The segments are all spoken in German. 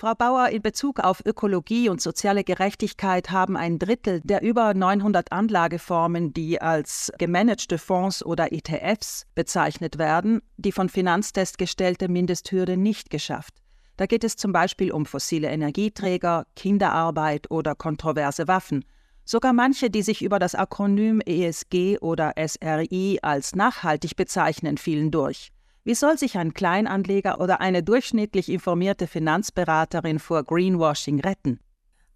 Frau Bauer, in Bezug auf Ökologie und soziale Gerechtigkeit haben ein Drittel der über 900 Anlageformen, die als gemanagte Fonds oder ETFs bezeichnet werden, die von Finanztest gestellte Mindesthürde nicht geschafft. Da geht es zum Beispiel um fossile Energieträger, Kinderarbeit oder kontroverse Waffen. Sogar manche, die sich über das Akronym ESG oder SRI als nachhaltig bezeichnen, fielen durch. Wie soll sich ein Kleinanleger oder eine durchschnittlich informierte Finanzberaterin vor Greenwashing retten?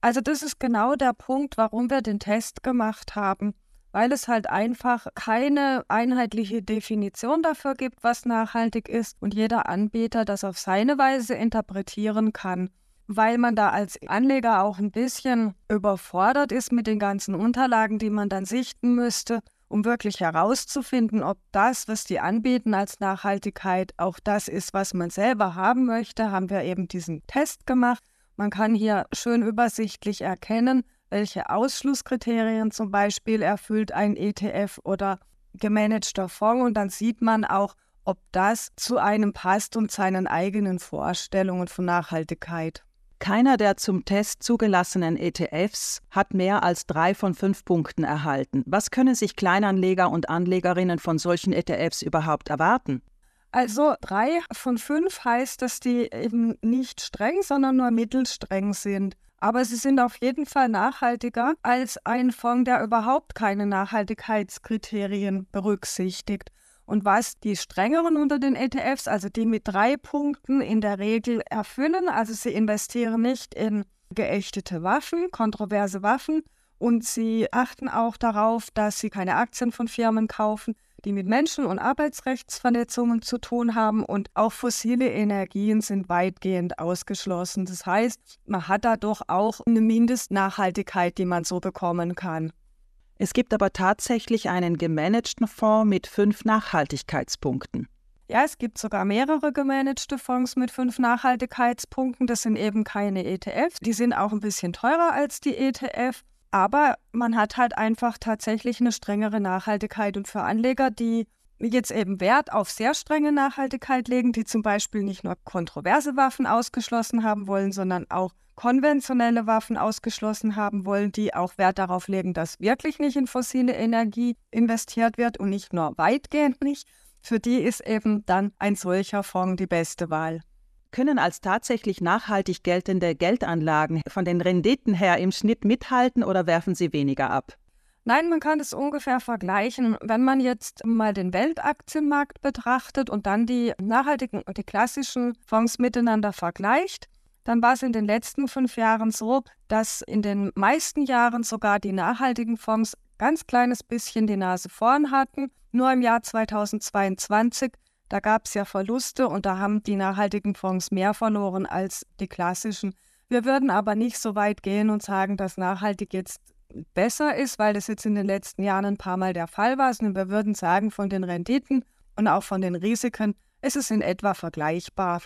Also das ist genau der Punkt, warum wir den Test gemacht haben, weil es halt einfach keine einheitliche Definition dafür gibt, was nachhaltig ist und jeder Anbieter das auf seine Weise interpretieren kann, weil man da als Anleger auch ein bisschen überfordert ist mit den ganzen Unterlagen, die man dann sichten müsste um wirklich herauszufinden, ob das, was die anbieten als Nachhaltigkeit, auch das ist, was man selber haben möchte, haben wir eben diesen Test gemacht. Man kann hier schön übersichtlich erkennen, welche Ausschlusskriterien zum Beispiel erfüllt ein ETF oder gemanagter Fonds und dann sieht man auch, ob das zu einem passt und seinen eigenen Vorstellungen von Nachhaltigkeit. Keiner der zum Test zugelassenen ETFs hat mehr als drei von fünf Punkten erhalten. Was können sich Kleinanleger und Anlegerinnen von solchen ETFs überhaupt erwarten? Also drei von fünf heißt, dass die eben nicht streng, sondern nur mittelstreng sind. Aber sie sind auf jeden Fall nachhaltiger als ein Fonds, der überhaupt keine Nachhaltigkeitskriterien berücksichtigt. Und was die strengeren unter den ETFs, also die mit drei Punkten in der Regel erfüllen, also sie investieren nicht in geächtete Waffen, kontroverse Waffen und sie achten auch darauf, dass sie keine Aktien von Firmen kaufen, die mit Menschen- und Arbeitsrechtsverletzungen zu tun haben und auch fossile Energien sind weitgehend ausgeschlossen. Das heißt, man hat da doch auch eine Mindestnachhaltigkeit, die man so bekommen kann. Es gibt aber tatsächlich einen gemanagten Fonds mit fünf Nachhaltigkeitspunkten. Ja, es gibt sogar mehrere gemanagte Fonds mit fünf Nachhaltigkeitspunkten. Das sind eben keine ETFs. Die sind auch ein bisschen teurer als die ETF. Aber man hat halt einfach tatsächlich eine strengere Nachhaltigkeit. Und für Anleger, die jetzt eben Wert auf sehr strenge Nachhaltigkeit legen, die zum Beispiel nicht nur kontroverse Waffen ausgeschlossen haben wollen, sondern auch konventionelle Waffen ausgeschlossen haben wollen, die auch Wert darauf legen, dass wirklich nicht in fossile Energie investiert wird und nicht nur weitgehend nicht, für die ist eben dann ein solcher Fonds die beste Wahl. Können als tatsächlich nachhaltig geltende Geldanlagen von den Renditen her im Schnitt mithalten oder werfen sie weniger ab? Nein, man kann es ungefähr vergleichen. Wenn man jetzt mal den Weltaktienmarkt betrachtet und dann die nachhaltigen und die klassischen Fonds miteinander vergleicht, dann war es in den letzten fünf Jahren so, dass in den meisten Jahren sogar die nachhaltigen Fonds ganz kleines bisschen die Nase vorn hatten. Nur im Jahr 2022, da gab es ja Verluste und da haben die nachhaltigen Fonds mehr verloren als die klassischen. Wir würden aber nicht so weit gehen und sagen, dass nachhaltig jetzt besser ist, weil das jetzt in den letzten Jahren ein paar Mal der Fall war, sondern wir würden sagen, von den Renditen und auch von den Risiken ist es in etwa vergleichbar.